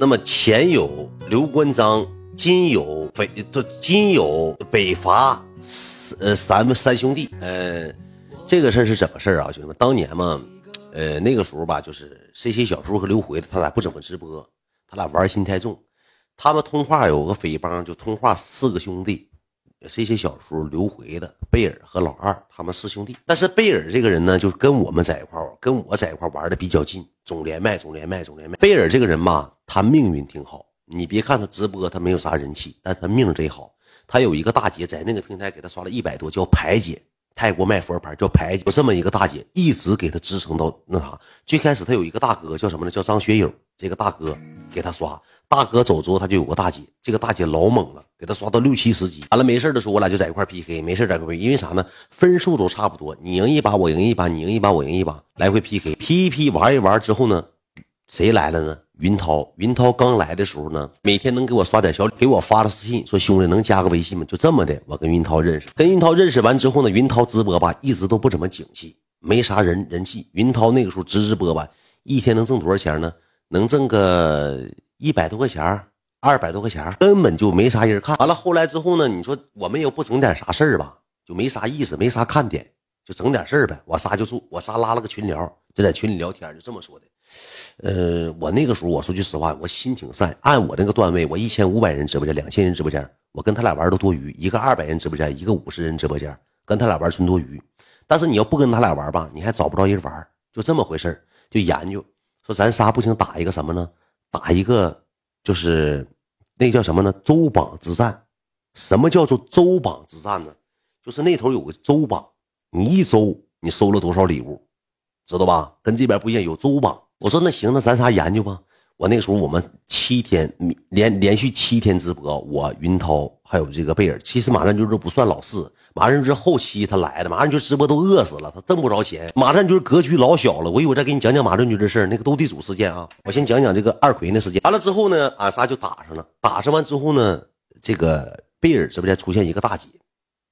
那么前有刘关张，今有北，今有北伐，呃，三三兄弟。呃，这个事儿是怎么事儿啊，兄弟们？当年嘛，呃，那个时候吧，就是 C C 小叔和刘回，他俩不怎么直播，他俩玩心太重。他们通话有个匪帮，就通话四个兄弟。C C 小叔、刘回的贝尔和老二，他们四兄弟。但是贝尔这个人呢，就是跟我们在一块儿，跟我在一块儿玩的比较近，总连麦，总连麦，总连麦。贝尔这个人吧，他命运挺好。你别看他直播，他没有啥人气，但他命贼好。他有一个大姐在那个平台给他刷了一百多，叫排姐，泰国卖佛牌叫排姐。有这么一个大姐，一直给他支撑到那啥。最开始他有一个大哥叫什么呢？叫张学友。这个大哥给他刷，大哥走之后，他就有个大姐。这个大姐老猛了，给他刷到六七十级。完了没事的时候，我俩就在一块 PK，没事在一块，因为啥呢？分数都差不多，你赢一把，我赢一把，你赢一把，我赢一把，来回 PK，P 一 P 玩一玩之后呢，谁来了呢？云涛。云涛刚来的时候呢，每天能给我刷点小礼，给我发了私信说兄弟能加个微信吗？就这么的，我跟云涛认识。跟云涛认识完之后呢，云涛直播吧，一直都不怎么景气，没啥人人气。云涛那个时候直直播吧，一天能挣多少钱呢？能挣个一百多块钱二百多块钱根本就没啥人看。完了后来之后呢，你说我们又不整点啥事儿吧，就没啥意思，没啥看点，就整点事儿呗。我仨就住，我仨拉了个群聊，就在群里聊天，就这么说的。呃，我那个时候我说句实话，我心挺善。按我那个段位，我一千五百人直播间，两千人直播间，我跟他俩玩都多余。一个二百人直播间，一个五十人直播间，跟他俩玩纯多余。但是你要不跟他俩玩吧，你还找不着人玩，就这么回事就研究。说咱仨不行，打一个什么呢？打一个就是那叫什么呢？周榜之战。什么叫做周榜之战呢？就是那头有个周榜，你一周你收了多少礼物，知道吧？跟这边不一样，有周榜。我说那行，那咱仨研究吧。我那个时候我们七天连连续七天直播，我云涛还有这个贝尔，其实马上就是不算老四。马上就是后期他来的，马上就直播都饿死了，他挣不着钱。马上就是格局老小了。我一会儿再给你讲讲马正军这事儿，那个斗地主事件啊。我先讲讲这个二奎那事件。完了之后呢，俺仨就打上了。打上完之后呢，这个贝尔直播间出现一个大姐，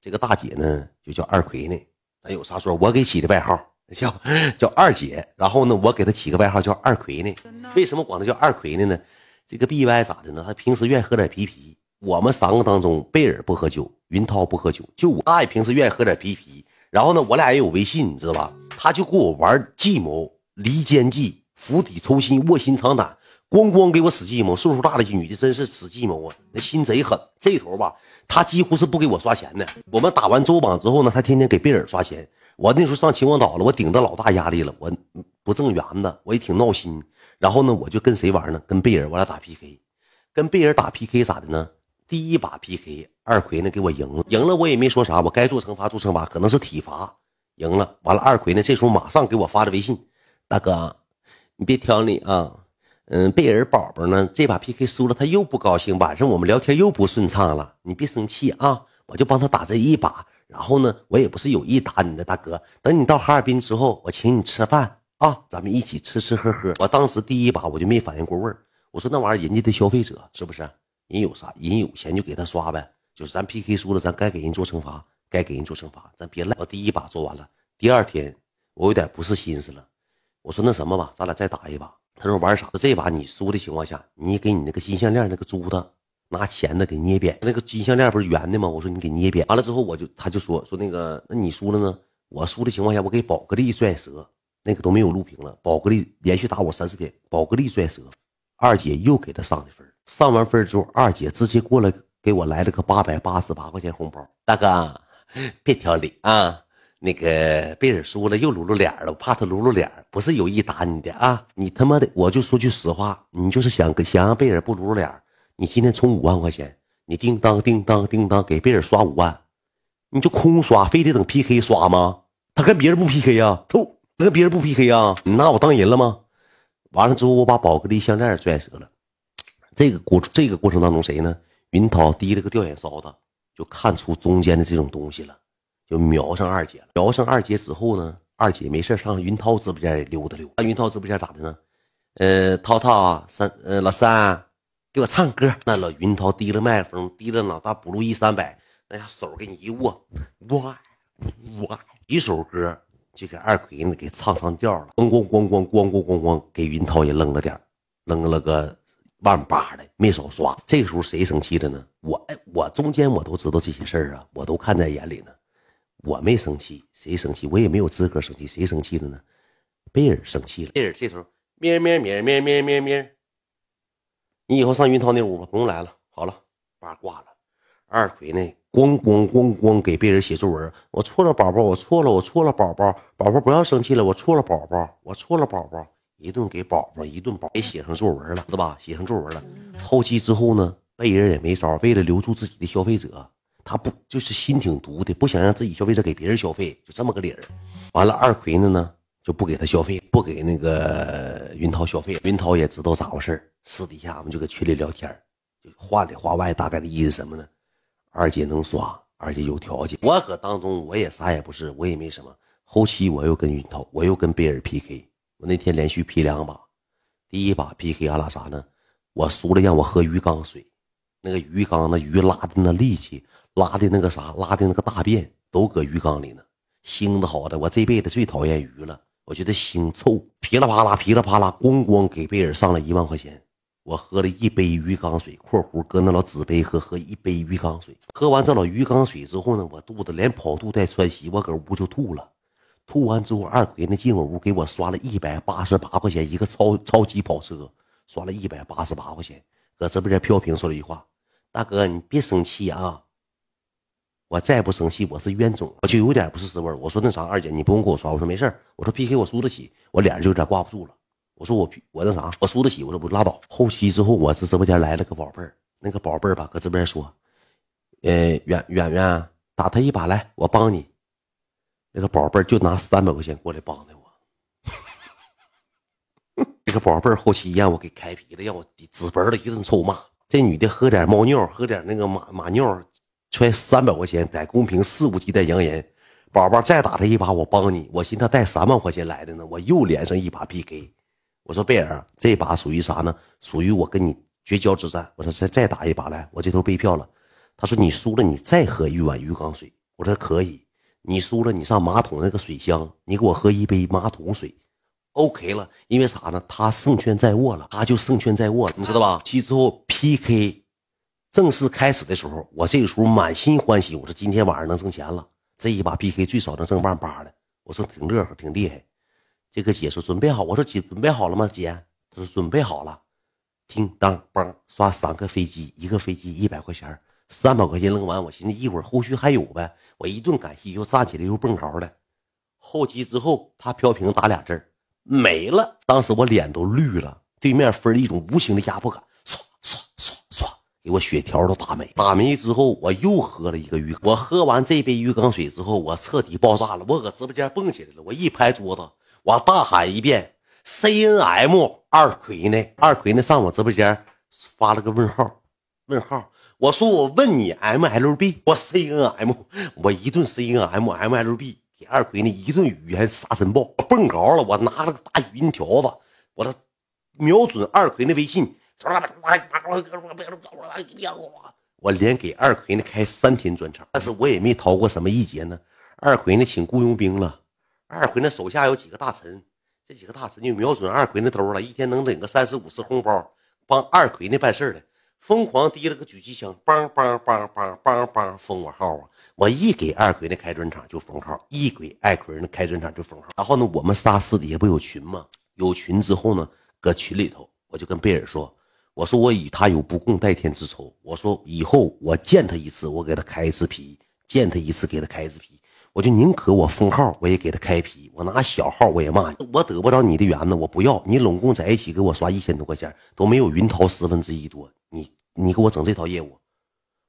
这个大姐呢就叫二奎呢。咱有啥说，我给起的外号叫叫二姐。然后呢，我给她起个外号叫二奎呢。为什么管她叫二奎呢呢？这个 BY 咋的呢？他平时愿意喝点啤啤。我们三个当中，贝尔不喝酒，云涛不喝酒，就我。他也平时愿意喝点啤啤。然后呢，我俩也有微信，你知道吧？他就给我玩计谋、离间计、釜底抽薪、卧薪尝胆，咣咣给我使计谋。岁数大的女的真是使计谋啊，那心贼狠。这头吧，他几乎是不给我刷钱的。我们打完周榜之后呢，他天天给贝尔刷钱。我那时候上秦皇岛了，我顶着老大压力了，我不挣元子，我也挺闹心。然后呢，我就跟谁玩呢？跟贝尔，我俩打 PK。跟贝尔打 PK 咋的呢？第一把 PK，二奎呢给我赢了，赢了我也没说啥，我该做惩罚做惩罚，可能是体罚，赢了。完了，二奎呢这时候马上给我发的微信，大哥，你别挑理啊，嗯，贝尔宝宝呢这把 PK 输了，他又不高兴，晚上我们聊天又不顺畅了，你别生气啊，我就帮他打这一把，然后呢，我也不是有意打你的，大哥，等你到哈尔滨之后，我请你吃饭啊，咱们一起吃吃喝喝。我当时第一把我就没反应过味儿，我说那玩意儿人家的消费者是不是？人有啥？人有钱就给他刷呗。就是咱 PK 输了，咱该给人做惩罚，该给人做惩罚，咱别赖。我第一把做完了，第二天我有点不是心思了。我说那什么吧，咱俩再打一把。他说玩啥？这把你输的情况下，你给你那个金项链那个珠子拿钳子给捏扁。那个金项链不是圆的吗？我说你给捏扁。完了之后，我就他就说说那个，那你输了呢？我输的情况下，我给宝格丽拽折，那个都没有录屏了。宝格丽连续打我三四天，宝格丽拽折，二姐又给他上的分。上完分之后，二姐直接过来给我来了个八百八十八块钱红包。大哥，别挑理啊！那个贝尔输了又撸撸脸了，我怕他撸撸脸，不是有意打你的啊！你他妈的，我就说句实话，你就是想想让贝尔不撸撸脸，你今天充五万块钱，你叮当叮当叮当给贝尔刷五万，你就空刷，非得等 PK 刷吗？他跟别人不 PK 呀？他跟别人不 PK 呀？你拿我当人了吗？完了之后，我把宝格丽项链拽折了。这个过这个过程当中，谁呢？云涛提了个吊眼梢子，就看出中间的这种东西了，就瞄上二姐了。瞄上二姐之后呢，二姐没事上云涛直播间溜达溜。达。云涛直播间咋的呢？呃，涛涛三呃老三，给我唱歌。那老云涛提了麦克风，提了老大补录一三百，那下手给你一握，哇哇，一首歌就给二奎呢给唱上调了。咣咣咣咣咣咣咣咣，给云涛也扔了点扔了个。万八的，没少刷。这个时候谁生气了呢？我哎，我中间我都知道这些事儿啊，我都看在眼里呢。我没生气，谁生气？我也没有资格生气，谁生气了呢？贝尔生气了。贝尔这时候咩咩咩咩咩咩咩，你以后上云涛那屋吧，不用来了。好了，八挂了。二奎呢？咣咣咣咣给别人写作文，我错了，宝宝，我错了，我错了，宝宝，宝宝不要生气了，我错了，宝宝，我错了，宝宝，一顿给宝宝一顿宝，给写上作文了，对吧？写上作文了。后期之后呢，贝人也没招，为了留住自己的消费者，他不就是心挺毒的，不想让自己消费者给别人消费，就这么个理儿。完了，二奎呢呢就不给他消费，不给那个 云涛消费。云涛也知道咋回事私底下我们就搁群里聊天就话里话外，大概的意思什么呢？二姐能刷，二姐有条件。我搁当中我也啥也不是，我也没什么。后期我又跟云涛，我又跟贝尔 PK。我那天连续 P 两把，第一把 PK 俺俩啥呢？我输了，让我喝鱼缸水。那个鱼缸那鱼拉的那力气，拉的那个啥，拉的那个大便都搁鱼缸里呢。腥的好的，我这辈子最讨厌鱼了。我觉得腥臭，噼里啪啦，噼里啪啦，咣咣给贝尔上了一万块钱。我喝了一杯鱼缸水（括弧搁那老纸杯喝），喝一杯鱼缸水。喝完这老鱼缸水之后呢，我肚子连跑肚带窜稀，我搁屋就吐了。吐完之后，二奎那进我屋给我刷了一百八十八块钱一个超超级跑车，刷了一百八十八块钱。搁直播间飘屏说了一句话：“大哥，你别生气啊！我再不生气，我是冤种，我就有点不是滋味。”我说：“那啥，二姐你不用给我刷。”我说：“没事我说：“PK 我输得起。”我脸上就有点挂不住了。我说我我那啥，我输得起。我说不拉倒。后期之后，我这直播间来了个宝贝儿，那个宝贝儿吧，搁直播间说，呃，远远远打他一把来，我帮你。那个宝贝儿就拿三百块钱过来帮的我。这个宝贝儿后期让我给开皮了，让我直奔的一顿臭骂。这女的喝点猫尿，喝点那个马马尿，揣三百块钱在公屏肆无忌惮扬言。宝宝再打他一把，我帮你。我寻思他带三万块钱来的呢，我又连上一把 PK。我说贝尔，这把属于啥呢？属于我跟你绝交之战。我说再再打一把来，我这头背票了。他说你输了，你再喝一碗鱼缸水。我说可以。你输了，你上马桶那个水箱，你给我喝一杯马桶水。OK 了，因为啥呢？他胜券在握了，他就胜券在握了，你知道吧？其之后 PK 正式开始的时候，我这个时候满心欢喜。我说今天晚上能挣钱了，这一把 PK 最少能挣万八的。我说挺乐呵，挺厉害。这个姐说准备好，我说姐准备好了吗？姐，她说准备好了。听当梆刷三个飞机，一个飞机一百块钱，三百块钱扔完，我寻思一会儿后续还有呗，我一顿感谢又站起来又蹦高了。后期之后他飘屏打俩字没了。当时我脸都绿了，对面分一种无形的压迫感，唰唰唰唰，给我血条都打没。打没之后我又喝了一个鱼，我喝完这杯鱼缸水之后，我彻底爆炸了，我搁直播间蹦起来了，我一拍桌子。我大喊一遍：“C N M 二奎呢？二奎呢？上我直播间发了个问号，问号。我说我问你 M L B，我 C N M，我一顿 C N M M L B 给二奎呢一顿语言杀神爆，蹦高了。我拿了个大语音条子，我这瞄准二奎那微信，我连给二奎呢开三天专场，但是我也没逃过什么一劫呢。二奎呢请雇佣兵了。二奎那手下有几个大臣，这几个大臣就瞄准二奎那兜了，一天能领个三十五十红包，帮二奎那办事的，疯狂提了个狙击枪，梆梆梆梆梆梆封我号啊！我一给二奎那开专场就封号，一给二奎那开专场就封号。然后呢，我们仨私底下不有群吗？有群之后呢，搁群里头我就跟贝尔说，我说我与他有不共戴天之仇，我说以后我见他一次，我给他开一次皮，见他一次给他开一次皮。我就宁可我封号，我也给他开皮。我拿小号，我也骂。我得不着你的缘呢，我不要你拢共在一起给我刷一千多块钱，都没有云涛十分之一多。你你给我整这套业务，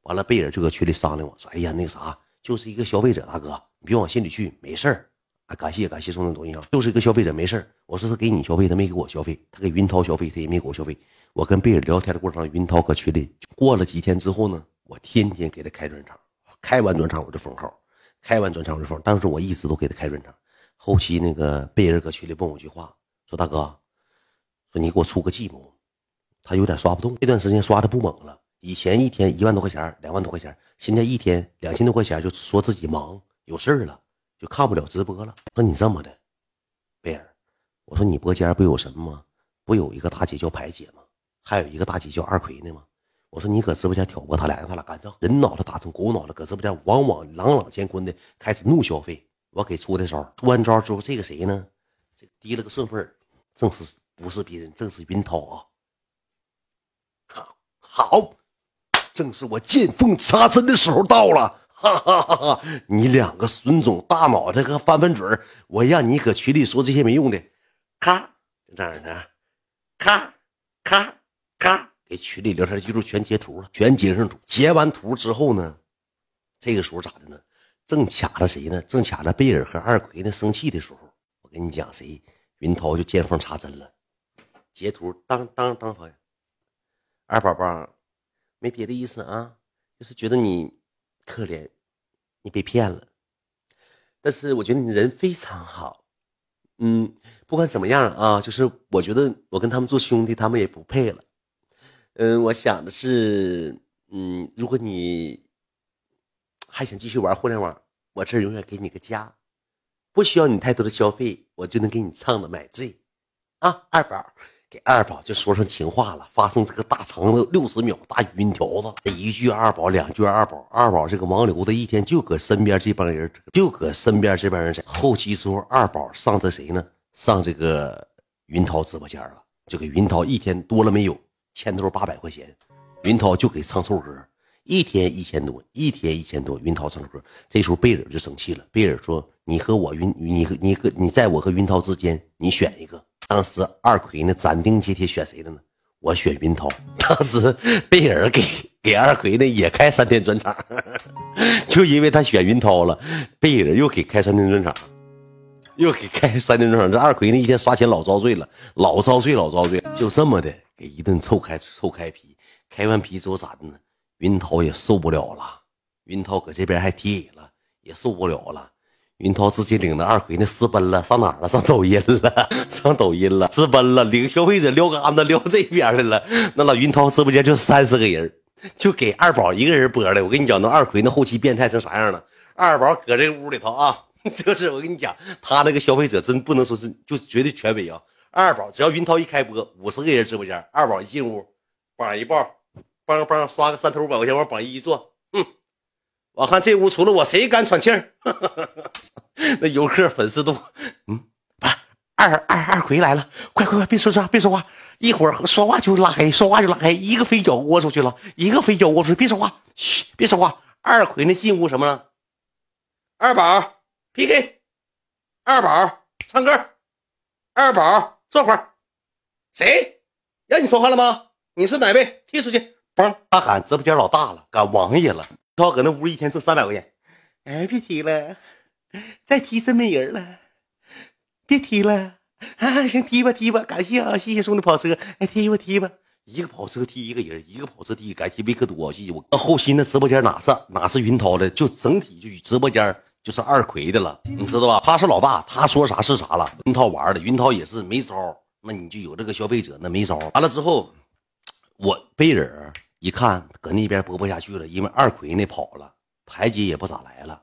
完了贝尔就搁群里商量我说：“哎呀，那个啥，就是一个消费者大哥，你别往心里去，没事儿。啊，感谢感谢送的东西啊，就是一个消费者，没事儿。我说他给你消费，他没给我消费，他给云涛消费，他也没给我消费。我跟贝尔聊天的过程，云涛搁群里过了几天之后呢，我天天给他开专场，开完专场我就封号。开完专场我就封，当时我一直都给他开专场。后期那个贝尔搁群里问我一句话，说大哥，说你给我出个计谋。他有点刷不动，这段时间刷的不猛了。以前一天一万多块钱，两万多块钱，现在一天两千多块钱，就说自己忙有事儿了，就看不了直播了。说你这么的，贝尔，我说你播间不有什么吗？不有一个大姐叫排姐吗？还有一个大姐叫二奎呢吗？我说你搁直播间挑拨他俩，让他俩干仗。人脑袋打成狗脑袋，搁直播间往往朗朗乾坤的开始怒消费。我给出的招，出完招之后，这个谁呢？这提了个顺风耳，正是不是别人，正是云涛啊！好，正是我见缝插针的时候到了。哈哈哈哈！你两个孙总大脑袋和翻翻嘴我让你搁群里说这些没用的，咔，这样的，咔咔咔，给群里聊天记录全截图了，全截上图。截完图之后呢，这个时候咋的呢？正卡着谁呢？正卡着贝尔和二奎呢？生气的时候，我跟你讲，谁？云涛就见缝插针了，截图当当当发，二宝宝，没别的意思啊，就是觉得你。可怜，你被骗了。但是我觉得你人非常好，嗯，不管怎么样啊，就是我觉得我跟他们做兄弟，他们也不配了。嗯，我想的是，嗯，如果你还想继续玩互联网，我这永远给你个家，不需要你太多的消费，我就能给你唱的买醉啊，二宝。给二宝就说上情话了，发送这个大长的六十秒大语音条子，一句二宝，两句二宝，二宝这个王流子一天就搁身边这帮人，就搁身边这帮人在后期时候，二宝上这谁呢？上这个云涛直播间了，就给云涛一天多了没有？千头八百块钱，云涛就给唱凑歌，一天一千多，一天一千多，云涛唱歌。这时候贝尔就生气了，贝尔说：“你和我云，你和你和你在我和云涛之间，你选一个。”当时二奎呢斩钉截铁选谁了呢？我选云涛。当时贝尔给给二奎呢也开三天专场，就因为他选云涛了，贝尔又给开三天专场，又给开三天专场。这二奎呢一天刷钱老遭罪了，老遭罪老遭罪。就这么的给一顿臭开臭开皮，开完皮之后咋的呢？云涛也受不了了，云涛搁这边还贴了，也受不了了。云涛直接领着二奎那私奔了，上哪了？上抖音了，上抖音了，私奔了，领消费者撩杆子撩这边来了。那老云涛直播间就三十个人，就给二宝一个人播了。我跟你讲，那二奎那后期变态成啥样了？二宝搁这屋里头啊，就是我跟你讲，他那个消费者真不能说是就绝对权威啊。二宝只要云涛一开播，五十个人直播间，二宝一进屋，榜一抱，梆梆刷个三头五百块钱往榜一一坐，嗯。我看这屋除了我，谁敢喘气儿？那游客粉丝都，嗯，不是二二二奎来了，快快快，别说话，别说话，一会儿说话就拉黑，说话就拉黑，一个飞脚窝出去了，一个飞脚窝出去，别说话，嘘，别说话。二奎那进屋什么了？二宝 PK，二宝唱歌，二宝坐会儿。谁让你说话了吗？你是哪位？踢出去！嘣，他喊直播间老大了，赶王爷了。涛搁那屋一天挣三百块钱，哎，别踢了，再踢真没人了，别踢了，啊，行，踢吧踢吧，感谢啊，谢谢送的跑车，哎，踢吧踢吧，一个跑车踢一个人，一个跑车踢，感谢维克多，谢谢我。后期那直播间哪是哪是云涛的，就整体就直播间就是二奎的了，你知道吧？他是老大，他说啥是啥了。云涛玩的，云涛也是没招，那你就有这个消费者，那没招。完了之后，我贝尔。一看搁那边播不下去了，因为二奎那跑了，排姐也不咋来了，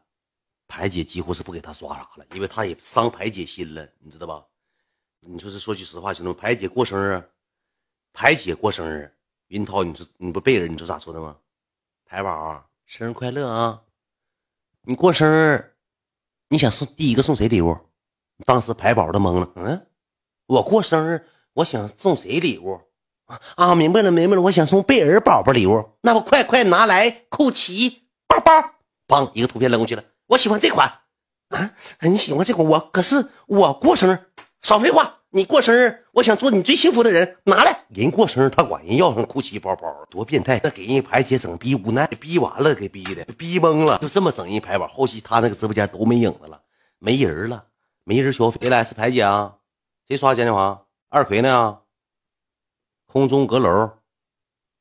排姐几乎是不给他刷啥了，因为他也伤排姐心了，你知道吧？你说是说句实话，兄弟们，排姐过生日，排姐过生日，云涛，你说你不贝尔，你说咋说的吗？排宝生日快乐啊！你过生日，你想送第一个送谁礼物？当时排宝都懵了，嗯，我过生日，我想送谁礼物？啊，明白了，明白了。我想送贝尔宝宝礼物，那不快快拿来酷奇包包，砰，一个图片扔过去了。我喜欢这款啊，你喜欢这款？我可是我过生日，少废话，你过生日，我想做你最幸福的人，拿来。人过生日，他管人要上酷奇包包，多变态！那给人排姐整逼无奈，逼完了给逼的，逼懵了，就这么整一排吧。后期他那个直播间都没影子了，没人了，没人消费。谁来？是排姐啊？谁刷嘉年华？二奎呢？空中阁楼，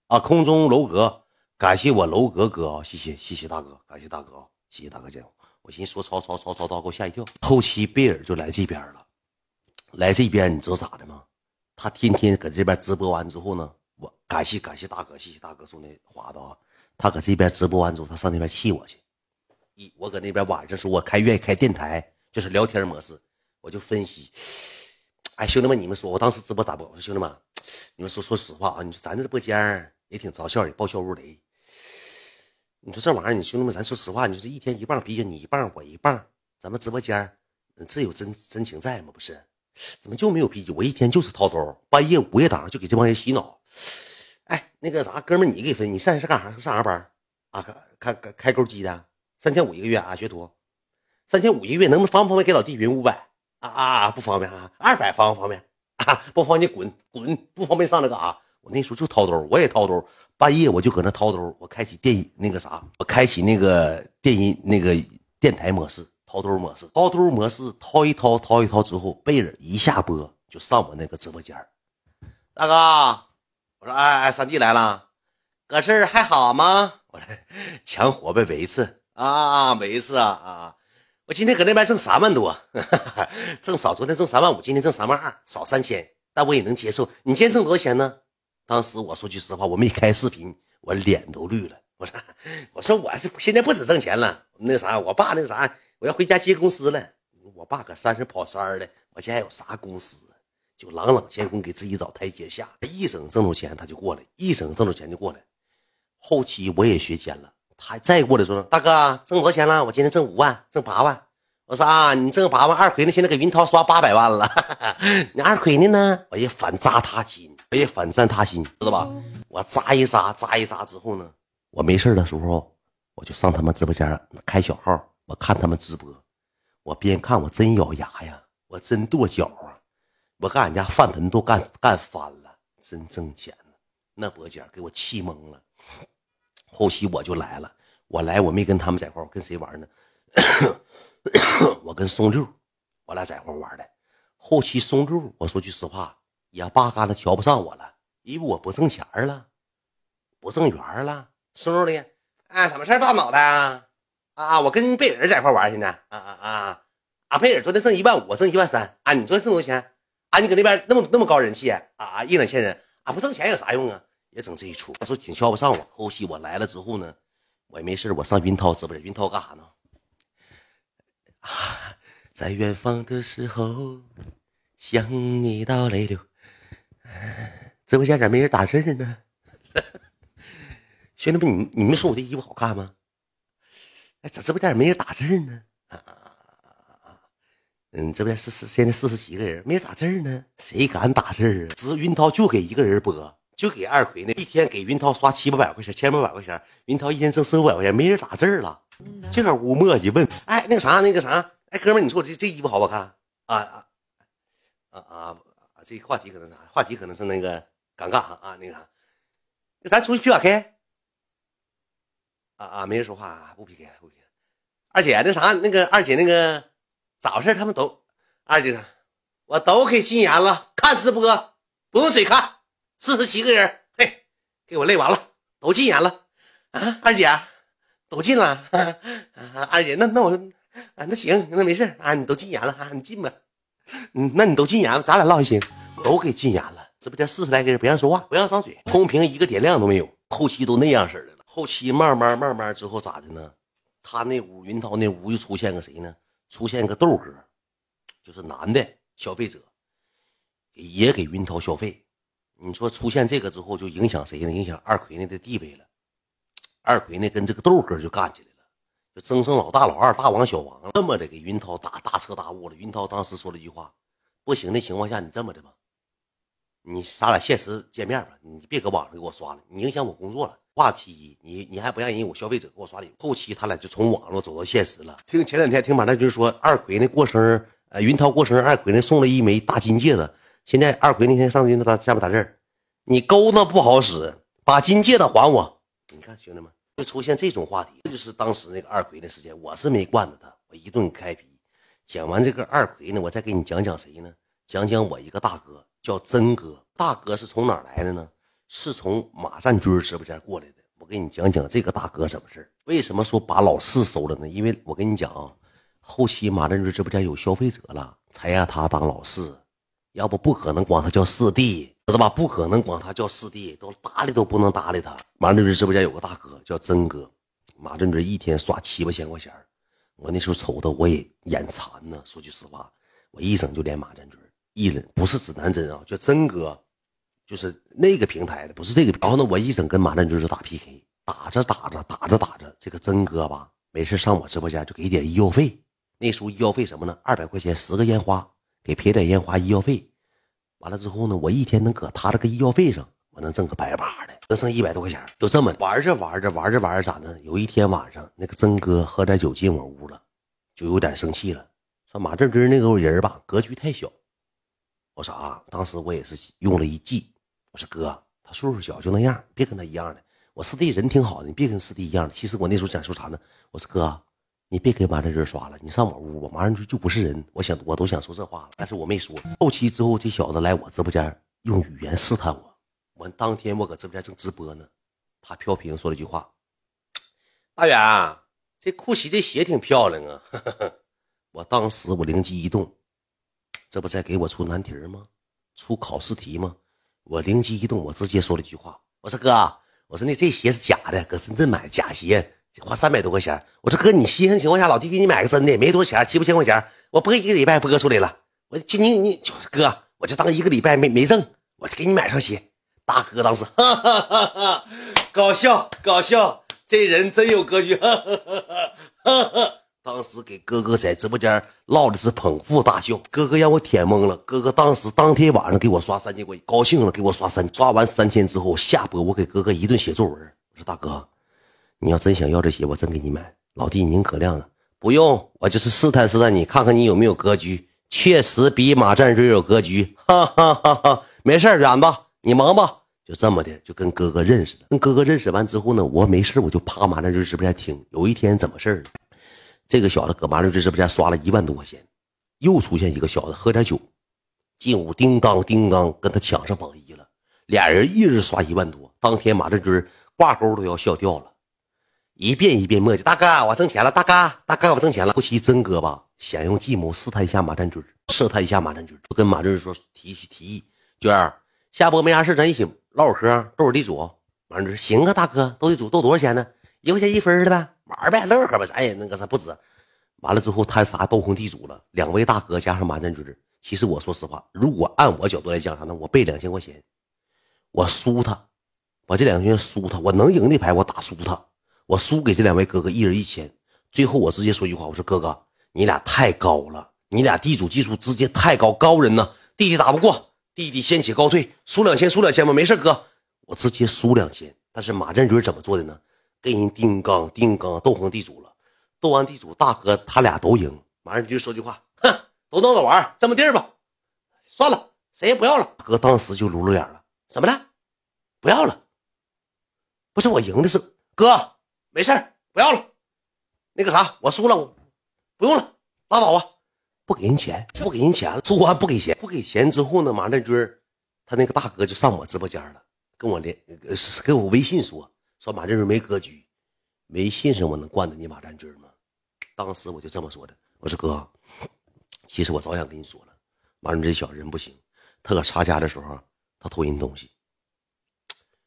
啊，空中楼阁，感谢我楼阁哥啊，谢谢谢谢大哥，感谢大哥啊，谢谢大哥见我。我寻思说曹操曹操刀，给我吓一跳。后期贝尔就来这边了，来这边你知道咋的吗？他天天搁这边直播完之后呢，我感谢感谢大哥，谢谢大哥送的花的啊。他搁这边直播完之后，他上那边气我去。一我搁那边晚上时候，我开愿意开电台，就是聊天模式，我就分析。哎，兄弟们，你们说我当时直播咋播？我说兄弟们，你们说说实话啊，你说咱这直播间也挺招笑的，爆笑如雷。你说这玩意儿，你兄弟们，咱说实话，你说一天一棒毕竟，你一棒我一棒，咱们直播间这有真真情在吗？不是，怎么就没有啤酒？我一天就是掏兜，半夜午夜档就给这帮人洗脑。哎，那个啥，哥们你给分，你上是干啥？上啥班啊？开开开钩机的，三千五一个月啊，学徒，三千五一个月，能不能方不方便给老弟匀五百？啊啊，不方便啊，二百方不方便？啊，不方便滚滚，不方便上那个啊。我那时候就掏兜，我也掏兜，半夜我就搁那掏兜，我开启电那个啥，我开启那个电音那个电台模式，掏兜模式，掏兜模式，掏一掏，掏一掏之后，贝尔一下播就上我那个直播间大哥，我说哎哎，三弟来了，搁这儿还好吗？我说强火呗，每一次啊，每一次啊啊，我今天搁那边挣三万多，挣少，昨天挣三万五，今天挣三万二，少三千，但我也能接受。你今天挣多少钱呢？当时我说句实话，我没开视频，我脸都绿了。我说，我说我是现在不止挣钱了，那啥，我爸那个啥，我要回家接公司了。我爸搁山上跑山的，我现在有啥公司？就朗朗乾坤给自己找台阶下。一整挣着钱他就过来，一整挣着钱就过来。后期我也学奸了，他再过来说，大哥挣多少钱了？我今天挣五万，挣八万。我说啊，你挣八万，二奎呢？现在给云涛刷八百万了。你二奎呢呢？我也反扎他心。我也反战他心，知道吧？我扎一扎，扎一扎之后呢，我没事的时候，我就上他们直播间开小号，我看他们直播，我边看我真咬牙呀，我真跺脚啊，我干俺家饭盆都干干翻了，真挣钱了，那播间给我气懵了。后期我就来了，我来我没跟他们在一块我跟谁玩呢？我跟松六，我俩在一块玩的。后期松六，我说句实话。也八竿子瞧不上我了，因为我不挣钱了，不挣元了。松六的，哎，什么事大脑袋啊？啊，我跟贝尔在一块玩，现在啊啊啊！啊，贝尔昨天挣一万五，我挣一万三。啊，你昨天挣多少钱？啊，你搁那边那么那么高人气啊啊！一两千人，啊，不挣钱有啥用啊？也整这一出，我说挺瞧不上我。后期我来了之后呢，我也没事我上云涛直播间。云涛干啥呢？啊，在远方的时候，想你到泪流。直播间咋没人打字呢？兄弟们，你你们说我这衣服好看吗？哎，咋直播间也没人打字呢？嗯，直播间四四现在四十几个人，没人打字呢？谁敢打字啊？只云涛就给一个人播，就给二奎呢，一天给云涛刷七八百块钱，千八百块钱，云涛一天挣四五百块钱，没人打字了。这个屋墨迹问，哎，那个啥，那个啥，哎，哥们，你说我这这衣服好不好看？啊啊啊啊！这话题可能啥？话题可能是那个尴尬啊，那个啥，咱出去 P 把 K 啊啊，没人说话，不 PK 不 PK。二姐那啥，那个二姐那个咋回事？他们都二姐，我都给禁言了，看直播不用嘴看，四十七个人，嘿，给我累完了，都禁言了啊！二姐都禁了，二姐那那我啊那行那没事啊，你都禁言了啊，你禁吧。嗯，那你都禁言了，咱俩唠还行，都给禁言了。直播间四十来个人，不让说话，不让张嘴，公屏一个点亮都没有。后期都那样式的了。后期慢慢慢慢之后咋的呢？他那屋云涛那屋又出现个谁呢？出现个豆哥，就是男的消费者，也给云涛消费。你说出现这个之后，就影响谁呢？影响二奎那的地位了。二奎呢跟这个豆哥就干起来了。就争胜老大、老二、大王、小王，这么的给云涛打大彻大悟了。云涛当时说了一句话：“不行的情况下，你这么的吧，你咱俩现实见面吧，你别搁网上给我刷了，你影响我工作了。话其一，你你还不让人我消费者给我刷礼物。后期他俩就从网络走到现实了。听前两天听马大军说，二奎那过生日，呃，云涛过生日，二奎那送了一枚大金戒指。现在二奎那天上云涛下面打字你钩子不好使，把金戒指还我。你看兄弟们。”就出现这种话题，这就是当时那个二奎的时间。我是没惯着他，我一顿开皮。讲完这个二奎呢，我再给你讲讲谁呢？讲讲我一个大哥，叫真哥。大哥是从哪来的呢？是从马占军直播间过来的。我给你讲讲这个大哥什么事为什么说把老四收了呢？因为我跟你讲啊，后期马占军直播间有消费者了，才让他当老四，要不不可能管他叫四弟。知道吧？不可能管他叫四弟，都搭理都不能搭理他。马占军直播间有个大哥叫真哥，马占军一天刷七八千块钱，我那时候瞅的我也眼馋呢。说句实话，我一整就连马占军，艺人，不是指南针啊，叫真哥，就是那个平台的，不是这个。然后呢，我一整跟马占军就打 PK，打着打着打着打着，这个真哥吧，没事上我直播间就给点医药费。那时候医药费什么呢？二百块钱十个烟花，给赔点烟花医药费。完了之后呢，我一天能搁他这个医药费上，我能挣个百八的，能剩一百多块钱。就这么玩着玩着玩着玩着咋的？有一天晚上，那个曾哥喝点酒进我屋了，就有点生气了，说马正军那个人吧，格局太小。我说啊，当时我也是用了一计，我说哥，他岁数小就那样，别跟他一样的。我师弟人挺好的，你别跟师弟一样的。其实我那时候想说啥呢？我说哥。你别给马占军刷了，你上我屋吧。马占军就不是人，我想我都想说这话了，但是我没说。后期之后，这小子来我直播间用语言试探我。我当天我搁直播间正直播呢，他飘屏说了一句话：“大远，这酷奇这鞋挺漂亮啊。”我当时我灵机一动，这不在给我出难题吗？出考试题吗？我灵机一动，我直接说了一句话：“我说哥，我说那这鞋是假的，搁深圳买假鞋。”花三百多块钱，我说哥，你稀罕情况下，老弟给你买个真的，没多少钱，七八千块钱，我播一个礼拜播出来了，我就你你就是哥，我就当一个礼拜没没挣，我就给你买双鞋。大哥当时哈哈哈哈搞笑搞笑，这人真有格局，哈哈哈哈当时给哥哥在直播间唠的是捧腹大笑，哥哥让我舔懵了，哥哥当时当天晚上给我刷三千块，高兴了给我刷三，刷完三千之后下播，我给哥哥一顿写作文，我说大哥。你要真想要这鞋，我真给你买。老弟，您可亮了，不用，我就是试探试探你，看看你有没有格局。确实比马占军有格局，哈哈哈哈！没事远吧，你忙吧。就这么的，就跟哥哥认识了。跟哥哥认识完之后呢，我没事我就趴马占军直播间听。有一天怎么事呢？这个小子搁马占军直播间刷了一万多块钱，又出现一个小子喝点酒，进屋叮当叮当跟他抢上榜一了。俩人一人刷一万多，当天马占军挂钩都要笑掉了。一遍一遍磨叽，大哥，我挣钱了，大哥，大哥，我挣钱了。后期真哥吧，想用计谋试探一下马占军，试探一下马占军，就跟马占军说提提议，娟儿下播没啥事，咱一起唠会嗑，斗会地主。马占军行啊，大哥，斗地主斗多少钱呢？一块钱一分的呗，玩呗，乐呵呗，咱也那个啥不止。完了之后，他仨斗红地主了，两位大哥加上马占军。其实我说实话，如果按我角度来讲啥呢？我备两千块钱，我输他，我这两千输他，我能赢的牌我打输他。我输给这两位哥哥一人一千，最后我直接说一句话，我说哥哥，你俩太高了，你俩地主技术直接太高，高人呢，弟弟打不过，弟弟先起高退，输两千输两千吧，没事哥，我直接输两千。但是马占军怎么做的呢？跟人丁刚丁刚斗红地主了，斗完地主大哥他俩都赢，马占军说句话，哼，都闹着玩，这么地儿吧，算了，谁也不要了。哥当时就露露脸了，怎么了？不要了？不是我赢的是哥。没事不要了。那个啥，我输了，不用了，拉倒吧。不给人钱，不给人钱了。输完不给钱，不给钱之后呢，马占军他那个大哥就上我直播间了，跟我连，给我微信说说马占军没格局。微信上我能惯着你马占军吗？当时我就这么说的，我说哥，其实我早想跟你说了，马占军这小人不行，他搁查家的时候，他偷人东西，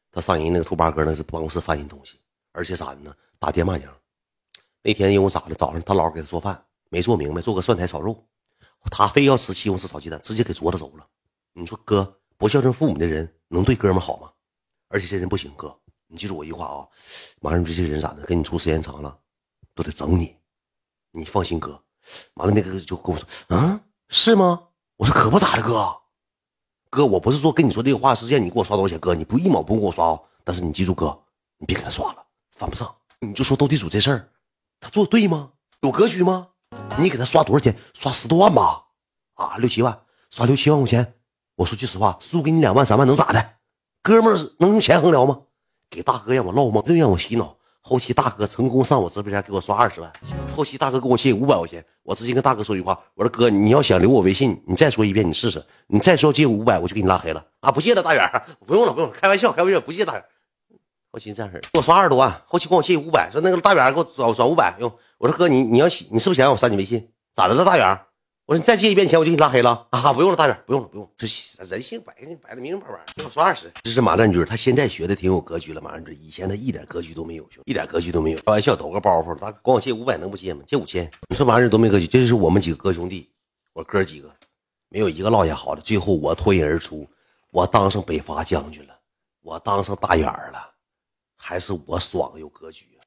他上人那个兔八哥那是办公室翻人东西。而且咋的呢？打电骂娘。那天因为咋的？早上他姥给他做饭没做明白，做个蒜苔炒肉，他非要吃西红柿炒鸡蛋，直接给啄了走了。你说哥不孝顺父母的人能对哥们好吗？而且这人不行，哥，你记住我一句话啊，马上这些人咋的？跟你处时间长了，都得整你。你放心，哥。完了，那个就跟我说，嗯，是吗？我说可不咋的，哥。哥，我不是说跟你说这个话，是见你给我刷多少钱，哥，你不一毛不给我刷哦。但是你记住，哥，你别给他刷了。犯不上，你就说斗地主这事儿，他做对吗？有格局吗？你给他刷多少钱？刷十多万吧，啊，六七万，刷六七万块钱。我说句实话，输给你两万三万能咋的？哥们儿能用钱衡量吗？给大哥让我唠吗？又让我洗脑。后期大哥成功上我直播间给我刷二十万，后期大哥给我借五百块钱，我直接跟大哥说句话，我说哥，你要想留我微信，你再说一遍，你试试，你再说借五百，我就给你拉黑了啊！不借了，大远，不用了，不用，开玩笑，开玩笑，不借大远。后期这样式给我刷二十多万，后期管我借五百，说那个大远给我转转五百用。我说哥，你你要你是不是想让我删你微信？咋的了，大远？我说你再借一遍钱，我就给你拉黑了啊！不用了，大远，不用了，不用。这人性摆摆的明明白白，给我刷二十。这是马占军，他现在学的挺有格局了。马占军以前他一点格局都没有，兄弟一点格局都没有。开玩笑，抖个包袱，他管我借五百能不借吗？借五千。你说马占军多没格局？这就是我们几个哥兄弟，我哥几个，没有一个落下好的。最后我脱颖而出，我当上北伐将军了，我当上大远了，还是我爽有格局。